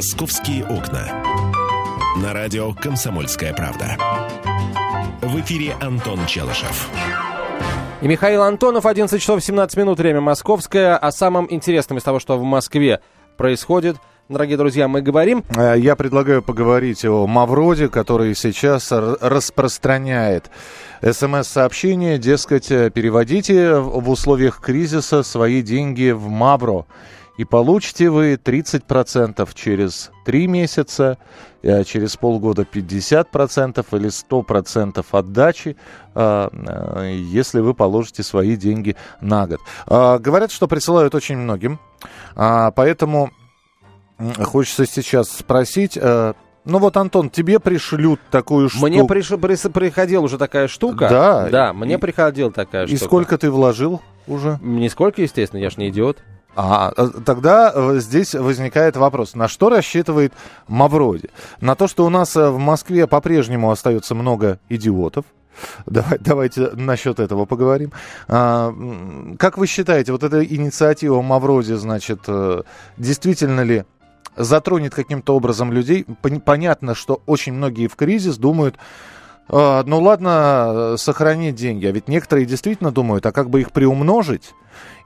«Московские окна». На радио «Комсомольская правда». В эфире Антон Челышев. И Михаил Антонов, 11 часов 17 минут, время московское. О самом интересном из того, что в Москве происходит – дорогие друзья, мы говорим. Э, я предлагаю поговорить о Мавроде, который сейчас распространяет смс-сообщение, дескать, э, переводите в условиях кризиса свои деньги в Мавро. И получите вы 30% через 3 месяца, э, через полгода 50% или 100% отдачи, если вы положите свои деньги на год. Говорят, что присылают очень многим, поэтому Хочется сейчас спросить, э, ну вот, Антон, тебе пришлют такую штуку. Мне приш... Приходила уже такая штука. Да. Да, мне приходила такая и штука. И сколько ты вложил уже? Нисколько, естественно, я ж не идиот. А, тогда э, здесь возникает вопрос, на что рассчитывает Мавроди? На то, что у нас э, в Москве по-прежнему остается много идиотов, Давай, давайте насчет этого поговорим. А, как вы считаете, вот эта инициатива Мавроди, значит, действительно ли затронет каким-то образом людей. Понятно, что очень многие в кризис думают, «А, ну ладно, сохранить деньги. А ведь некоторые действительно думают, а как бы их приумножить?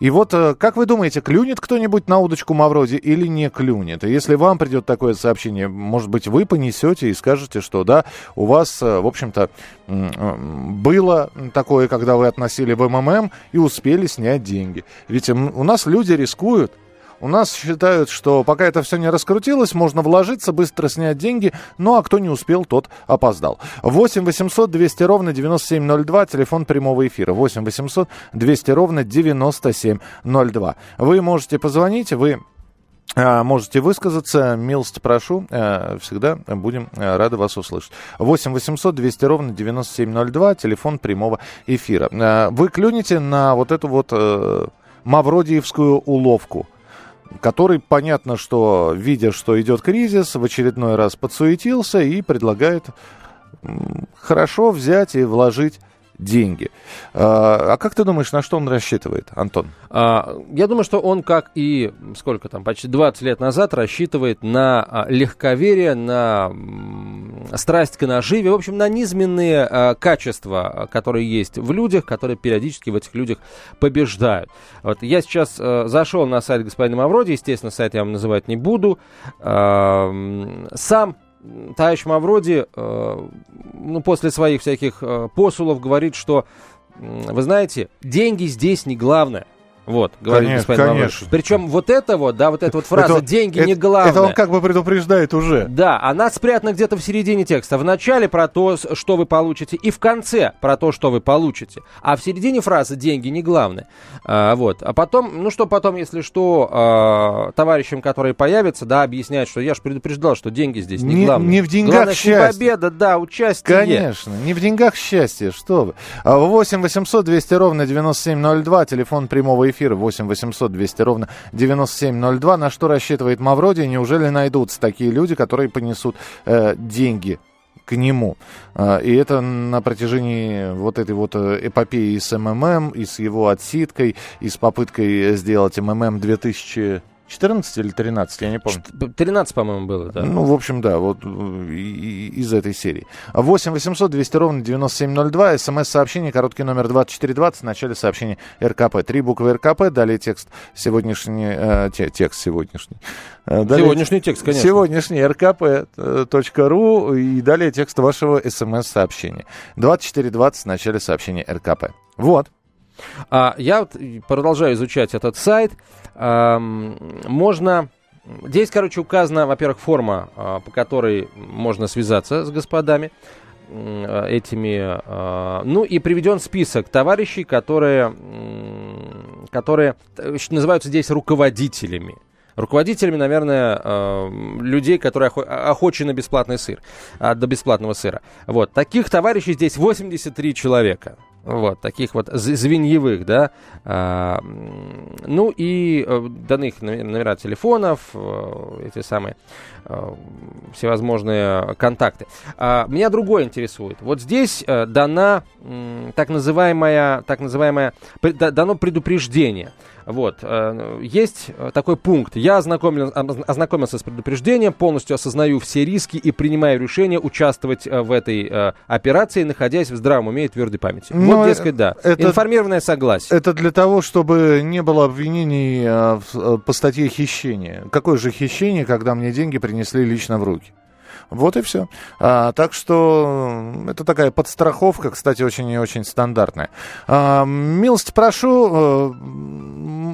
И вот, э, как вы думаете, клюнет кто-нибудь на удочку Мавроди или не клюнет? И если вам придет такое сообщение, может быть, вы понесете и скажете, что да, у вас, э, в общем-то, э, было такое, когда вы относили в МММ и успели снять деньги. Ведь у нас люди рискуют. У нас считают, что пока это все не раскрутилось, можно вложиться, быстро снять деньги, ну а кто не успел, тот опоздал. 8 800 200 ровно 9702, телефон прямого эфира. 8 800 200 ровно 9702. Вы можете позвонить, вы а, Можете высказаться, милости прошу, а, всегда будем а, рады вас услышать. 8 800 200 ровно 9702, телефон прямого эфира. Вы клюнете на вот эту вот э, Мавродиевскую уловку который, понятно, что, видя, что идет кризис, в очередной раз подсуетился и предлагает хорошо взять и вложить деньги. А, а как ты думаешь, на что он рассчитывает, Антон? А, я думаю, что он, как и сколько там, почти 20 лет назад, рассчитывает на а, легковерие, на страсть к наживе, в общем, на низменные качества, которые есть в людях, которые периодически в этих людях побеждают. Вот я сейчас зашел на сайт господина Мавроди, естественно, сайт я вам называть не буду. Сам товарищ Мавроди, э, ну, после своих всяких э, посулов говорит, что, вы знаете, деньги здесь не главное. Вот, говорит конечно, господин конечно. Причем вот это вот, да, вот эта вот фраза это, «деньги это, не главное». Это он как бы предупреждает уже. Да, она спрятана где-то в середине текста. В начале про то, что вы получите, и в конце про то, что вы получите. А в середине фразы «деньги не главное». А, вот. А потом, ну что потом, если что, а, товарищам, которые появятся, да, объяснять, что я же предупреждал, что деньги здесь не, не главное. Не в деньгах Главное, счастье. победа, да, участие. Конечно, не в деньгах счастье, что вы. 8 800 200 ровно 9702, телефон прямого эфира 8 800 800 200 ровно 9702. На что рассчитывает Мавроди? Неужели найдутся такие люди, которые понесут э, деньги к нему. Э, и это на протяжении вот этой вот э, эпопеи с МММ, и с его отсидкой, и с попыткой сделать МММ 2000 14 или 13, я не помню. 13, по-моему, было, да. Ну, в общем, да, вот из этой серии. 8 800 200 ровно 9702, смс-сообщение, короткий номер 2420, в начале сообщения РКП. Три буквы РКП, далее текст сегодняшний, э, те, текст сегодняшний. Э, далее, сегодняшний текст, конечно. Сегодняшний rkp.ru и далее текст вашего смс-сообщения. 2420 в начале сообщения РКП. Вот. А, я вот продолжаю изучать этот сайт. А, можно... Здесь, короче, указана, во-первых, форма, а, по которой можно связаться с господами этими, а, ну и приведен список товарищей, которые, которые называются здесь руководителями. Руководителями, наверное, э, людей, которые охо- охочи на бесплатный сыр, а, до бесплатного сыра. Вот, таких товарищей здесь 83 человека. Вот, таких вот звеньевых, да. А, ну и э, даны их номера телефонов, э, эти самые э, всевозможные контакты. А, меня другое интересует. Вот здесь дана так называемая, так называемая, дано предупреждение. Вот. Есть такой пункт. Я ознакомлен, ознакомился с предупреждением, полностью осознаю все риски и принимаю решение участвовать в этой операции, находясь в здравом уме и твердой памяти. Но вот, дескать, да. Это, Информированное согласие. Это для того, чтобы не было обвинений по статье хищения. Какое же хищение, когда мне деньги принесли лично в руки? Вот и все. А, так что это такая подстраховка, кстати, очень и очень стандартная. А, милость прошу,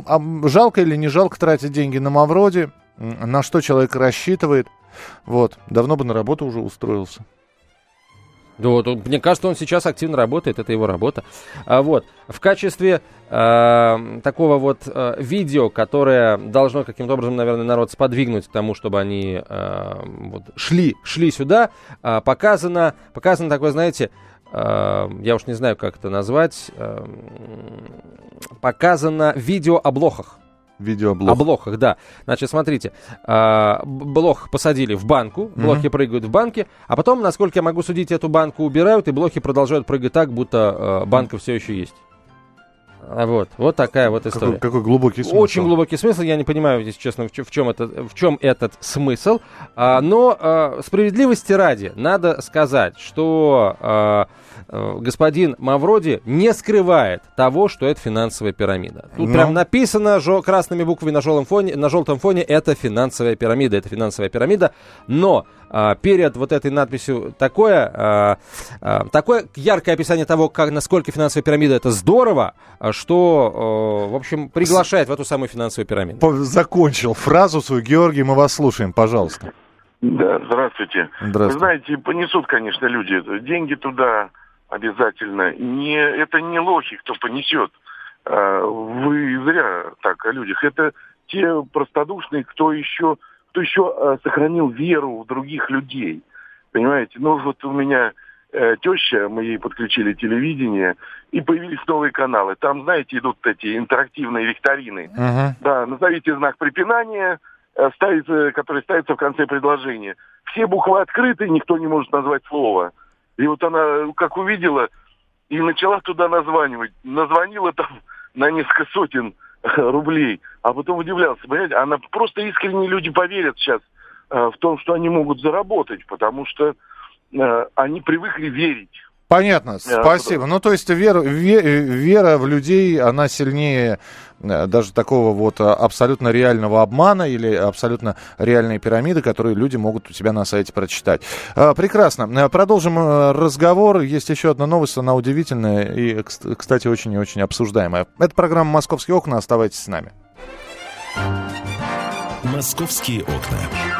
а, жалко или не жалко тратить деньги на Мавроди? На что человек рассчитывает? Вот, давно бы на работу уже устроился. Вот, мне кажется, он сейчас активно работает, это его работа. А, вот, в качестве э, такого вот э, видео, которое должно каким-то образом, наверное, народ сподвигнуть к тому, чтобы они э, вот, шли, шли сюда, э, показано, показано такое, знаете, э, я уж не знаю, как это назвать, э, показано видео о блохах. Видеоблог. О блохах, да. Значит, смотрите, э, блох посадили в банку, блохи mm-hmm. прыгают в банке, а потом, насколько я могу судить, эту банку убирают, и блохи продолжают прыгать так, будто э, банка все еще есть. А вот, вот такая вот история. Какой, какой глубокий смысл. Очень глубокий смысл. Я не понимаю, если честно, в, в, чем, это, в чем этот смысл. А, но а, справедливости ради надо сказать, что а, а, господин Мавроди не скрывает того, что это финансовая пирамида. Тут но... прям написано жо- красными буквами на желтом фоне, на желтом фоне это финансовая пирамида, это финансовая пирамида. Но а, перед вот этой надписью такое, а, а, такое яркое описание того, как, насколько финансовая пирамида это здорово, что, в общем, приглашает в эту самую финансовую пирамиду. Закончил фразу свою. Георгий, мы вас слушаем, пожалуйста. Да, здравствуйте. Здравствуйте. Вы знаете, понесут, конечно, люди деньги туда обязательно. Не, это не лохи, кто понесет. Вы зря так о людях. Это те простодушные, кто еще кто еще э, сохранил веру в других людей. Понимаете? Ну, вот у меня э, теща, мы ей подключили телевидение, и появились новые каналы. Там, знаете, идут эти интерактивные викторины. Uh-huh. Да, назовите знак препинания, э, ставится, который ставится в конце предложения. Все буквы открыты, никто не может назвать слово. И вот она, как увидела, и начала туда названивать. Назвонила там на несколько сотен рублей, а потом удивлялся, понимаете, она просто искренне люди поверят сейчас э, в том, что они могут заработать, потому что э, они привыкли верить. Понятно, спасибо. Ну, то есть вера, вера в людей, она сильнее э, даже такого вот э, абсолютно реального обмана или абсолютно реальной пирамиды, которые люди могут у себя на сайте прочитать. Э, прекрасно. Продолжим разговор. Есть еще одна новость, она удивительная и, кстати, очень и очень обсуждаемая. Это программа «Московские окна». Оставайтесь с нами. «Московские окна».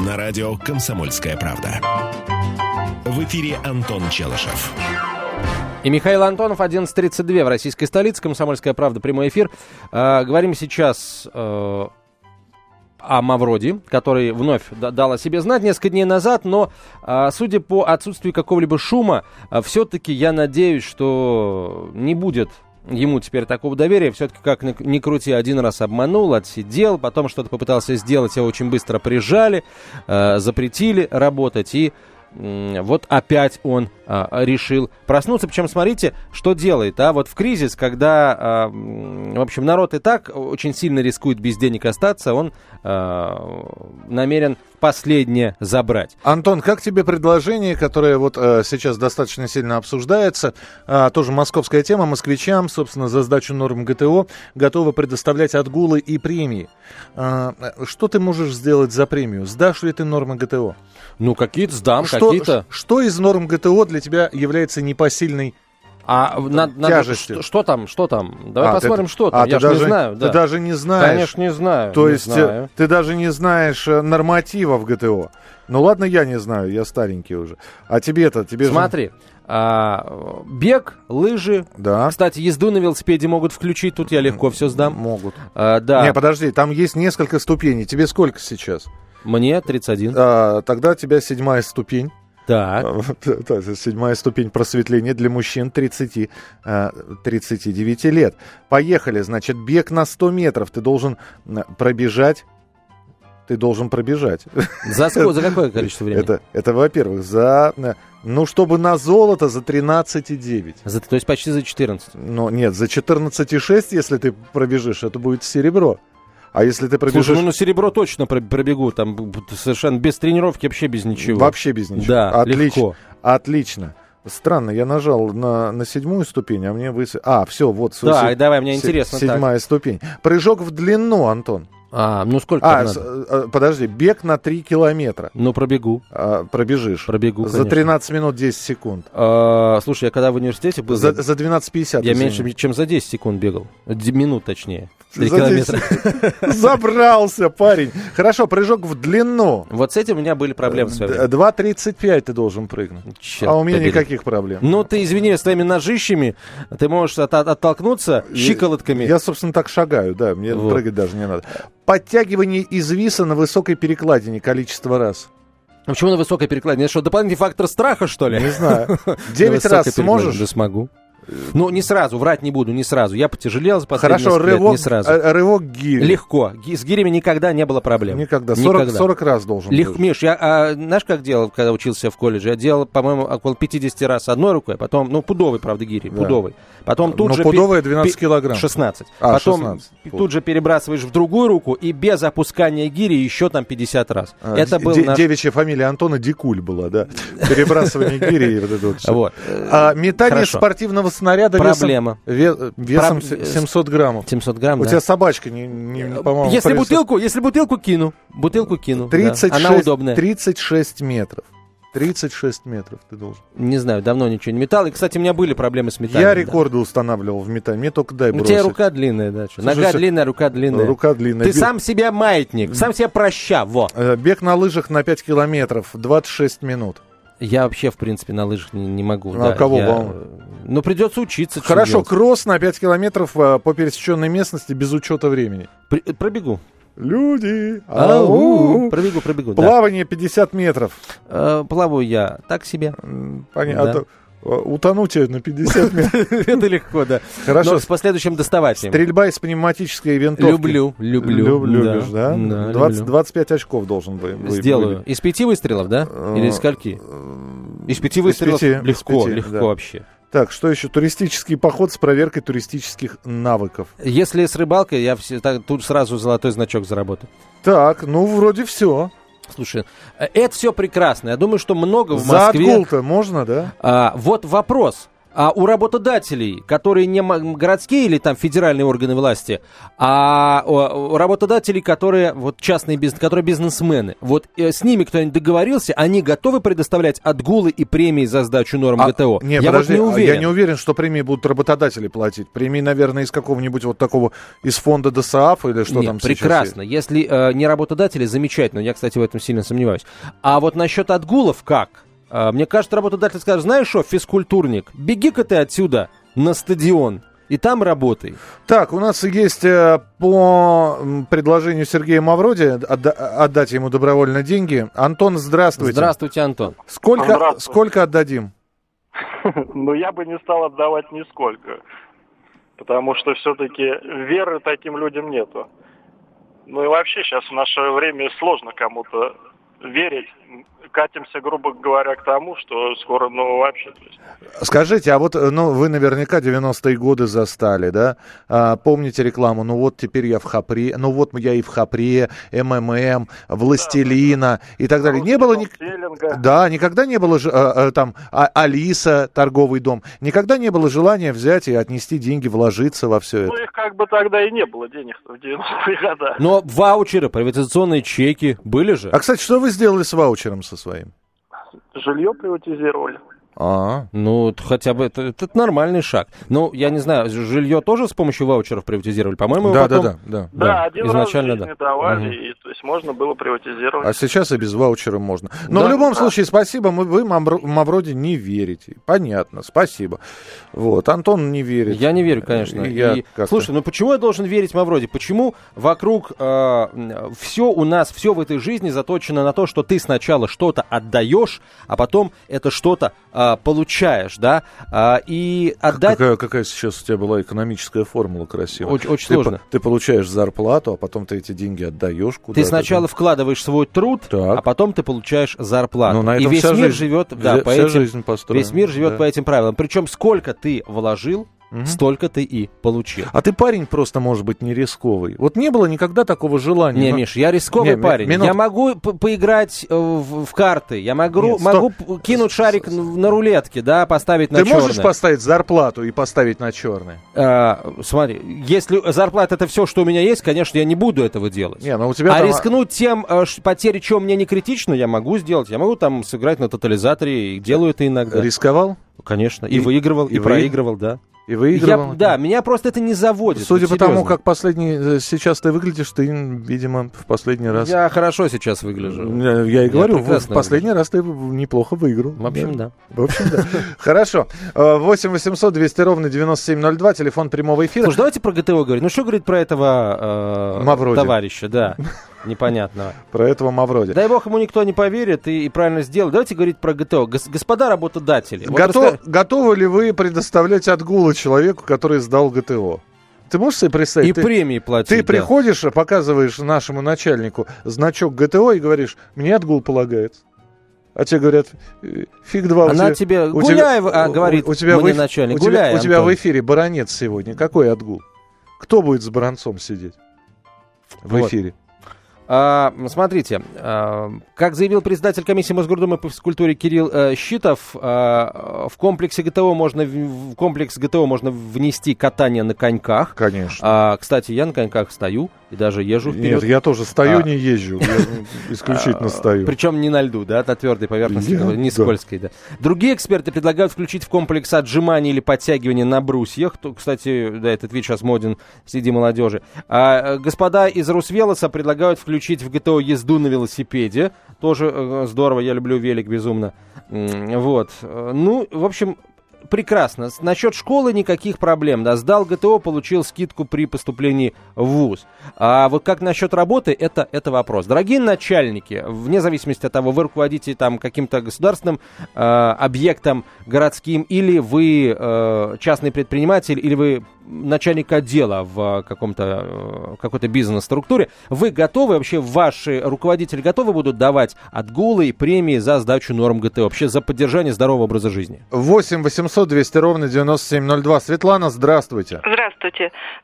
На радио «Комсомольская правда». В эфире Антон Челышев. И Михаил Антонов, 11.32 в российской столице. «Комсомольская правда», прямой эфир. Э, говорим сейчас э, о Мавроди, который вновь дал о себе знать несколько дней назад, но, э, судя по отсутствию какого-либо шума, э, все-таки я надеюсь, что не будет ему теперь такого доверия. Все-таки, как ни крути, один раз обманул, отсидел, потом что-то попытался сделать, его очень быстро прижали, э, запретили работать и вот опять он а, решил проснуться. Причем смотрите, что делает. А вот в кризис, когда, а, в общем, народ и так очень сильно рискует без денег остаться, он а, намерен последнее забрать. Антон, как тебе предложение, которое вот а, сейчас достаточно сильно обсуждается, а, тоже московская тема, москвичам, собственно, за сдачу норм ГТО готовы предоставлять отгулы и премии. А, что ты можешь сделать за премию? Сдашь ли ты нормы ГТО? Ну, какие-то сдам, какие-то... Что из норм ГТО для тебя является непосильной а на, надо, что, что там, что там? Давай а, посмотрим, ты, что там. А, Я же не знаю. Да. Ты даже не знаешь. Конечно, не знаю. То не есть знаю. ты даже не знаешь э, нормативов ГТО. Ну ладно, я не знаю, я старенький уже. А тебе-то, тебе Смотри, же... А, бег, лыжи. Да. Кстати, езду на велосипеде могут включить. Тут я легко все сдам. Могут. А, да. Не, подожди, там есть несколько ступеней. Тебе сколько сейчас? Мне 31. А, тогда у тебя седьмая ступень. Так. Седьмая ступень просветления для мужчин 30, 39 лет. Поехали, значит, бег на 100 метров. Ты должен пробежать ты должен пробежать. За, сколько, за какое количество времени? Это, это во-первых, за... Ну, чтобы на золото за 13,9. За, то есть почти за 14? Ну, нет, за 14,6, если ты пробежишь, это будет серебро. А если ты пробежишь... Слушай, ну на серебро точно пробегу, там совершенно без тренировки, вообще без ничего. Вообще без ничего. Да, Отлично. легко. Отлично. Странно, я нажал на, на седьмую ступень, а мне выс... А, все, вот. Да, се... давай, мне интересно. Седьмая так. ступень. Прыжок в длину, Антон. А, ну сколько а, надо? С, э, подожди, бег на 3 километра. Ну, пробегу. А, пробежишь. Пробегу, За 13 минут 10 секунд. А, слушай, я когда в университете был... За, за 12.50. Я меньше, чем за 10 секунд бегал. Минут, точнее. 3 за километра. Забрался, парень. Хорошо, прыжок в длину. Вот с этим у меня были проблемы в свое время. 2.35 ты должен прыгнуть. Черт а у меня побери. никаких проблем. Ну, ты, извини, с твоими ножищами ты можешь от, от, оттолкнуться щиколотками. Я, собственно, так шагаю, да, мне Вот. прыгать даже не надо. Подтягивание из виса на высокой перекладине количество раз. А Почему на высокой перекладине? Это что, дополнительный фактор страха, что ли? Не знаю. На 9 высокой раз сможешь? Да смогу. Ну, не сразу, врать не буду, не сразу. Я потяжелел за последние Хорошо, несколько лет, рывок, не сразу. э, рывок гири. Легко. С гирями никогда не было проблем. Никогда. 40, 40 раз должен Легко, быть. Миш, я, а, знаешь, как делал, когда учился в колледже? Я делал, по-моему, около 50 раз одной рукой, потом, ну, пудовый, правда, гири, Да. пудовый. Потом тут Но же... пудовая пе- 12 пе- килограмм. 16. А, потом 16. тут же перебрасываешь в другую руку и без опускания гири еще там 50 раз. А, Это де- был де- наш... Девичья фамилия Антона Дикуль была, да. Перебрасывание гири и вот это вот. Вот. А, метание спортивного снаряда Проблема. весом, ве- весом се- 700 граммов. 700 грамм, У да. тебя собачка, не, не- по-моему, Если пресса- бутылку, если бутылку кину, бутылку кину. да. 36, Она удобная. 36 метров. 36 метров ты должен. Не знаю, давно ничего не метал. И, кстати, у меня были проблемы с метанием. Я да. рекорды устанавливал в метании. Мне только дай У бросить. тебя рука длинная, да. что? Слушай, Нога всё- длинная, рука длинная. Рука длинная. Ты Бе- сам себя маятник, сам себя проща, во. Э, Бег на лыжах на 5 километров, 26 минут. Я вообще, в принципе, на лыжах не, не могу. А да, кого я- Ну, придется учиться. Хорошо, кросс на 5 километров э, по пересеченной местности без учета времени. При- э, пробегу. Люди! Ау. Пробегу, пробегу, да. Плавание 50 метров. Э, Плаваю я так себе. Понятно. Да. Утонуть на 50 метров. Это легко, да. Хорошо. Но с последующим доставанием. Стрельба из пневматической винтовки. Люблю, люблю. Люб- любишь, да? Да, 20 люблю. 25 очков должен быть. вы- Сделаю. Из пяти выстрелов, да? Или из скольки? Из пяти Из выстрелов пяти, легко, пяти, легко да. вообще. Так, что еще? Туристический поход с проверкой туристических навыков. Если с рыбалкой, я все, так, тут сразу золотой значок заработаю. Так, ну вроде все. Слушай, э, это все прекрасно. Я думаю, что много в За Москве. отгул-то можно, да? А, вот вопрос. А у работодателей, которые не городские или там федеральные органы власти, а у, работодателей, которые вот частные бизнес, которые бизнесмены, вот э, с ними кто-нибудь договорился, они готовы предоставлять отгулы и премии за сдачу норм А, ГТО? Не, я подожди, вот не а уверен. я не уверен, что премии будут работодатели платить. Премии, наверное, из какого-нибудь вот такого, из фонда ДСАФ или что Нет, там прекрасно. Если э, не работодатели, замечательно. Я, кстати, в этом сильно сомневаюсь. А вот насчет отгулов как? Э, мне кажется, работодатель скажет, знаешь что, физкультурник, беги-ка ты отсюда на стадион и там работай. Так, у нас есть э, по предложению Сергея Мавроди отда- отдать ему добровольно деньги. Антон, здравствуйте. Здравствуйте, Антон. Сколько, Здравствуйте. сколько отдадим? Но я бы не стал отдавать нисколько. Потому что все-таки веры таким людям нету. Ну и вообще сейчас в наше время сложно кому-то верить. Катимся, грубо говоря, к тому, что скоро, ну вообще, Скажите, а вот, э, ну, вы наверняка 90-е годы застали, да? А, помните рекламу? Ну вот теперь я в Хапре, ну вот я и в Хапре, МММ, Властелина и так далее. Не было... ни-. Да, никогда не было же, э, э, там а- Алиса, торговый дом, никогда не было желания взять и отнести деньги, вложиться во все Ну это. их как бы тогда и не было денег в 90-е годы. Но ваучеры, приватизационные чеки были же. А, кстати, что вы сделали с ваучером со своим? Жилье приватизировали. А. Ну, хотя бы это, это нормальный шаг. Ну, я не знаю, жилье тоже с помощью ваучеров приватизировали? По-моему, да, потом... да, да, да. Да, один изначально раз да. давали, угу. и, то есть можно было приватизировать. А сейчас и без ваучера можно. Но да, в любом да. случае, спасибо, мы, вы Мавроди не верите. Понятно, спасибо. Вот, Антон не верит. Я не верю, конечно. И я и, слушай, ну почему я должен верить Мавроди? Почему вокруг э, все у нас, все в этой жизни заточено на то, что ты сначала что-то отдаешь, а потом это что-то э, получаешь, да? Э, и отдать... Какая, какая сейчас у тебя была экономическая формула красивая? Очень, очень ты, сложно. Ты получаешь зарплату, а потом ты эти деньги отдаешь куда-то. Ты сначала вкладываешь свой труд, так. а потом ты получаешь зарплату. Ну, на этом и весь мир жизнь, живет, да, вся, по этим, жизнь построена. Весь мир живет да. по этим правилам. Причем сколько ты вложил, угу. столько ты и получил. А ты парень просто, может быть, не рисковый. Вот не было никогда такого желания. Не, но... Миш, я рисковый не, парень. Минут... Я могу поиграть э, в, в карты, я могу, Нет, могу кинуть шарик на рулетке, да, поставить на Ты черный. можешь поставить зарплату и поставить на черный? А, смотри, если зарплата это все, что у меня есть, конечно, я не буду этого делать. Не, но у тебя а там... рискнуть тем, э, потери чего мне не критично, я могу сделать. Я могу там сыграть на тотализаторе, и делаю это иногда. Рисковал? Конечно. И, и выигрывал, и, и проигрывал, да. И выигрывал. Я, да, меня просто это не заводит. Судя вот по тому, как последний э, сейчас ты выглядишь, ты, видимо, в последний раз. Я хорошо сейчас выгляжу. Я, я и говорю, я в последний выгляжу. раз ты неплохо выиграл. В общем, да. В общем, да. Хорошо. 8 800 200 ровно 9702, телефон прямого эфира. Слушай, давайте про ГТО говорить. Ну, что говорит про этого э, товарища, да непонятного. Про этого Мавроди. Дай бог ему никто не поверит и, и правильно сделает. Давайте говорить про ГТО. Гос, господа работодатели. Готов, вот расскаж... Готовы ли вы предоставлять отгулы человеку, который сдал ГТО? Ты можешь себе представить? И ты, премии платить. Ты да. приходишь, показываешь нашему начальнику значок ГТО и говоришь, мне отгул полагается. А тебе говорят, «Э, фиг два. Она у тебя, тебе, гуляй, тебя, а, говорит у, у тебя мне в, начальник, у гуляй, тебя, у тебя в эфире баронец сегодня. Какой отгул? Кто будет с баронцом сидеть в вот. эфире? А, смотрите, а, как заявил председатель комиссии Мосгордумы по физкультуре Кирилл а, Щитов, а, в комплексе ГТО можно в комплекс ГТО можно внести катание на коньках. Конечно. А, кстати, я на коньках стою и даже езжу вперед. Нет, я тоже стою, а, не езжу. Я исключительно стою. Причем не на льду, да, на твердой поверхности, не скользкой, да. Другие эксперты предлагают включить в комплекс отжимания или подтягивания на брусьях. Кстати, да, этот вид сейчас моден среди молодежи. А господа из Русвелоса предлагают включить в ГТО езду на велосипеде. Тоже э, здорово, я люблю велик безумно. Вот. Ну, в общем, прекрасно. Насчет школы никаких проблем. Да, сдал ГТО, получил скидку при поступлении в ВУЗ. А вот как насчет работы, это, это вопрос. Дорогие начальники, вне зависимости от того, вы руководите там каким-то государственным э, объектом городским, или вы э, частный предприниматель, или вы начальник отдела в каком-то, э, какой-то бизнес-структуре, вы готовы, вообще ваши руководители готовы будут давать отгулы и премии за сдачу норм ГТО, вообще за поддержание здорового образа жизни? 8 800 200 ровно 9702. Светлана, здравствуйте. Здравствуйте.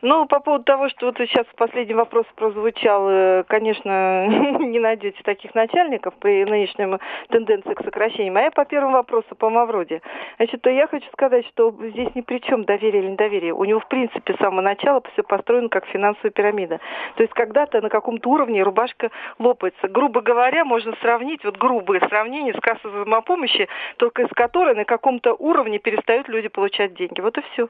Ну, по поводу того, что вот сейчас последний вопрос прозвучал, э, конечно, не найдете таких начальников при нынешнем тенденции к сокращению. А я по первому вопросу, по Мавроде. Значит, то я хочу сказать, что здесь ни при чем доверие или недоверие. У него, в принципе, с самого начала все построено как финансовая пирамида. То есть когда-то на каком-то уровне рубашка лопается. Грубо говоря, можно сравнить, вот грубое сравнение с кассой взаимопомощи, только из которой на каком-то уровне перестают люди получать деньги. Вот и все.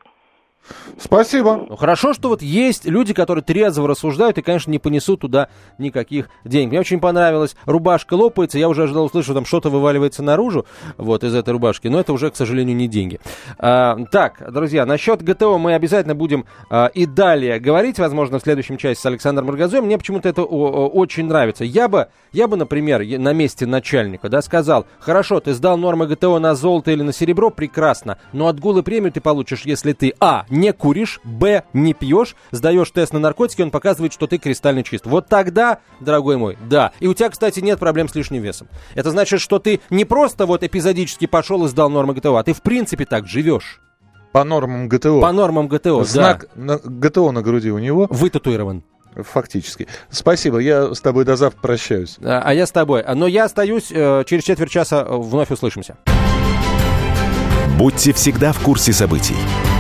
Спасибо. Ну, хорошо, что вот есть люди, которые трезво рассуждают и, конечно, не понесут туда никаких денег. Мне очень понравилось. Рубашка лопается. Я уже ожидал услышать, что там что-то вываливается наружу вот из этой рубашки. Но это уже, к сожалению, не деньги. А, так, друзья, насчет ГТО мы обязательно будем а, и далее говорить, возможно, в следующем части с Александром Маргазоем. Мне почему-то это о, очень нравится. Я бы, я бы, например, на месте начальника, да, сказал, хорошо, ты сдал нормы ГТО на золото или на серебро, прекрасно, но отгулы премию ты получишь, если ты, а, не куришь, б, не пьешь, сдаешь тест на наркотики, он показывает, что ты кристально чист. Вот тогда, дорогой мой, да. И у тебя, кстати, нет проблем с лишним весом. Это значит, что ты не просто вот эпизодически пошел и сдал нормы ГТО, а ты в принципе так живешь. По нормам ГТО. По нормам ГТО, Знак да. на, ГТО на груди у него. Вытатуирован. Фактически. Спасибо, я с тобой до завтра прощаюсь. А, а я с тобой. Но я остаюсь, э, через четверть часа вновь услышимся. Будьте всегда в курсе событий.